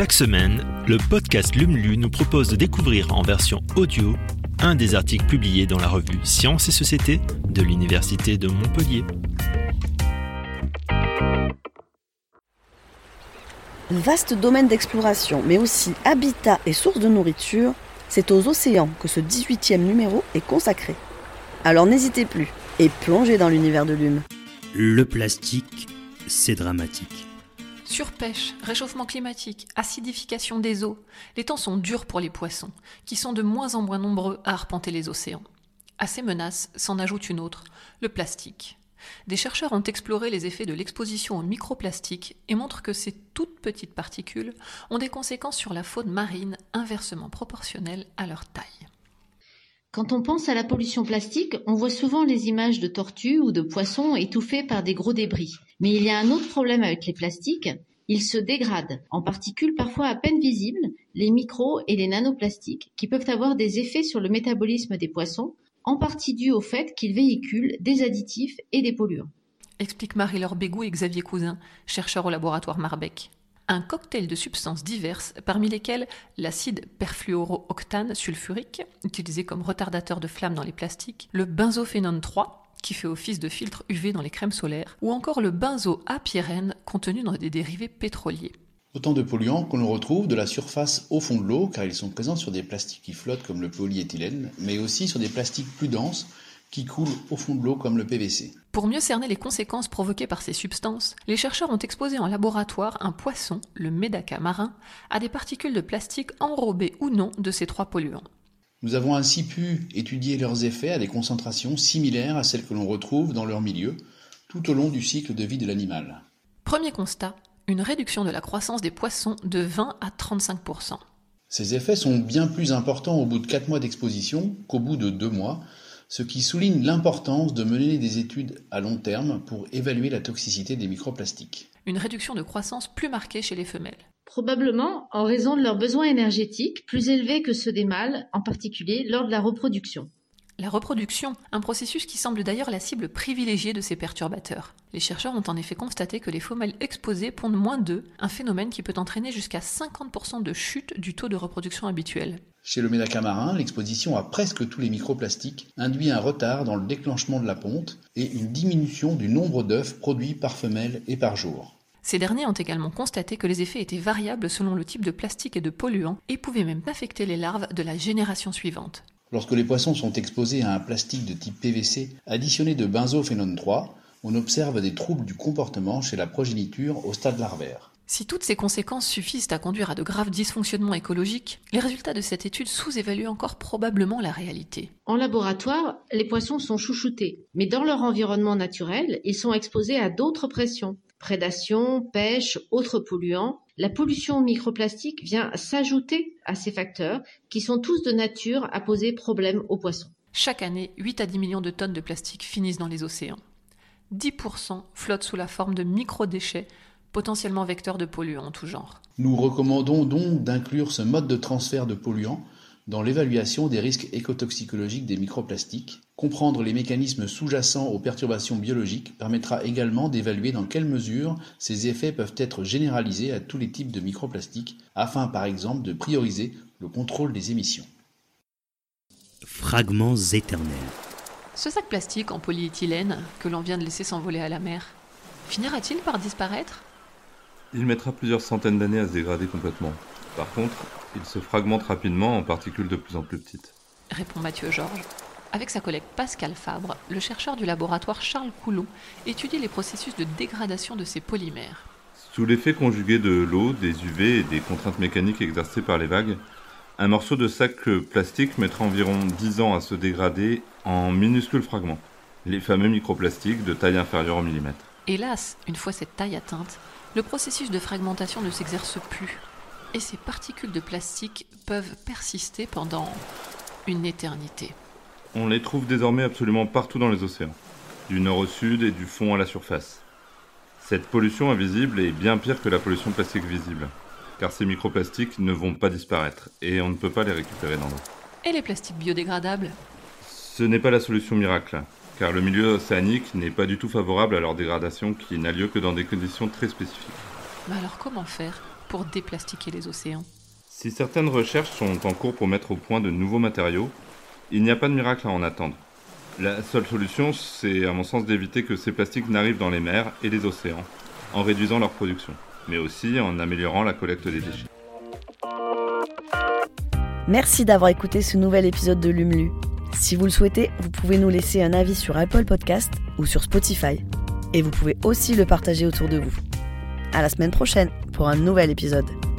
Chaque semaine, le podcast LUMLU nous propose de découvrir en version audio un des articles publiés dans la revue Sciences et Société de l'Université de Montpellier. Vaste domaine d'exploration, mais aussi habitat et source de nourriture, c'est aux océans que ce 18e numéro est consacré. Alors n'hésitez plus et plongez dans l'univers de l'hume. Le plastique, c'est dramatique. Surpêche, réchauffement climatique, acidification des eaux, les temps sont durs pour les poissons, qui sont de moins en moins nombreux à arpenter les océans. À ces menaces s'en ajoute une autre, le plastique. Des chercheurs ont exploré les effets de l'exposition aux microplastiques et montrent que ces toutes petites particules ont des conséquences sur la faune marine inversement proportionnelles à leur taille. Quand on pense à la pollution plastique, on voit souvent les images de tortues ou de poissons étouffés par des gros débris. Mais il y a un autre problème avec les plastiques, ils se dégradent en particules parfois à peine visibles, les micros et les nanoplastiques, qui peuvent avoir des effets sur le métabolisme des poissons, en partie dû au fait qu'ils véhiculent des additifs et des polluants. Explique Marie-Laure Bégou et Xavier Cousin, chercheurs au laboratoire Marbec un cocktail de substances diverses, parmi lesquelles l'acide perfluorooctane sulfurique, utilisé comme retardateur de flamme dans les plastiques, le benzophénone 3, qui fait office de filtre UV dans les crèmes solaires, ou encore le benzoapyrène contenu dans des dérivés pétroliers. Autant de polluants qu'on retrouve de la surface au fond de l'eau, car ils sont présents sur des plastiques qui flottent comme le polyéthylène, mais aussi sur des plastiques plus denses qui coulent au fond de l'eau comme le PVC. Pour mieux cerner les conséquences provoquées par ces substances, les chercheurs ont exposé en laboratoire un poisson, le médaca marin, à des particules de plastique enrobées ou non de ces trois polluants. Nous avons ainsi pu étudier leurs effets à des concentrations similaires à celles que l'on retrouve dans leur milieu tout au long du cycle de vie de l'animal. Premier constat, une réduction de la croissance des poissons de 20 à 35% Ces effets sont bien plus importants au bout de 4 mois d'exposition qu'au bout de 2 mois, ce qui souligne l'importance de mener des études à long terme pour évaluer la toxicité des microplastiques. Une réduction de croissance plus marquée chez les femelles. Probablement en raison de leurs besoins énergétiques plus élevés que ceux des mâles, en particulier lors de la reproduction. La reproduction, un processus qui semble d'ailleurs la cible privilégiée de ces perturbateurs. Les chercheurs ont en effet constaté que les femelles exposées pondent moins d'œufs, un phénomène qui peut entraîner jusqu'à 50% de chute du taux de reproduction habituel. Chez le médaca marin, l'exposition à presque tous les microplastiques induit un retard dans le déclenchement de la ponte et une diminution du nombre d'œufs produits par femelle et par jour. Ces derniers ont également constaté que les effets étaient variables selon le type de plastique et de polluants et pouvaient même affecter les larves de la génération suivante. Lorsque les poissons sont exposés à un plastique de type PVC additionné de benzophénone 3, on observe des troubles du comportement chez la progéniture au stade larvaire. Si toutes ces conséquences suffisent à conduire à de graves dysfonctionnements écologiques, les résultats de cette étude sous-évaluent encore probablement la réalité. En laboratoire, les poissons sont chouchoutés, mais dans leur environnement naturel, ils sont exposés à d'autres pressions. Prédation, pêche, autres polluants, la pollution microplastique vient s'ajouter à ces facteurs qui sont tous de nature à poser problème aux poissons. Chaque année, 8 à 10 millions de tonnes de plastique finissent dans les océans. 10% flottent sous la forme de microdéchets, potentiellement vecteurs de polluants en tout genre. Nous recommandons donc d'inclure ce mode de transfert de polluants dans l'évaluation des risques écotoxicologiques des microplastiques, comprendre les mécanismes sous-jacents aux perturbations biologiques permettra également d'évaluer dans quelle mesure ces effets peuvent être généralisés à tous les types de microplastiques, afin par exemple de prioriser le contrôle des émissions. Fragments éternels. Ce sac plastique en polyéthylène que l'on vient de laisser s'envoler à la mer, finira-t-il par disparaître? Il mettra plusieurs centaines d'années à se dégrader complètement. Par contre, il se fragmente rapidement en particules de plus en plus petites. Répond Mathieu Georges. Avec sa collègue Pascal Fabre, le chercheur du laboratoire Charles Coulon étudie les processus de dégradation de ces polymères. Sous l'effet conjugué de l'eau, des UV et des contraintes mécaniques exercées par les vagues, un morceau de sac plastique mettra environ 10 ans à se dégrader en minuscules fragments, les fameux microplastiques de taille inférieure au millimètre. Hélas, une fois cette taille atteinte, le processus de fragmentation ne s'exerce plus et ces particules de plastique peuvent persister pendant une éternité. On les trouve désormais absolument partout dans les océans, du nord au sud et du fond à la surface. Cette pollution invisible est bien pire que la pollution plastique visible, car ces microplastiques ne vont pas disparaître et on ne peut pas les récupérer dans l'eau. Et les plastiques biodégradables? Ce n'est pas la solution miracle, car le milieu océanique n'est pas du tout favorable à leur dégradation qui n'a lieu que dans des conditions très spécifiques. Mais alors comment faire pour déplastiquer les océans? Si certaines recherches sont en cours pour mettre au point de nouveaux matériaux, il n'y a pas de miracle à en attendre. La seule solution, c'est à mon sens d'éviter que ces plastiques n'arrivent dans les mers et les océans, en réduisant leur production, mais aussi en améliorant la collecte des déchets. Merci d'avoir écouté ce nouvel épisode de Lumlu. Si vous le souhaitez, vous pouvez nous laisser un avis sur Apple Podcast ou sur Spotify. Et vous pouvez aussi le partager autour de vous. À la semaine prochaine pour un nouvel épisode.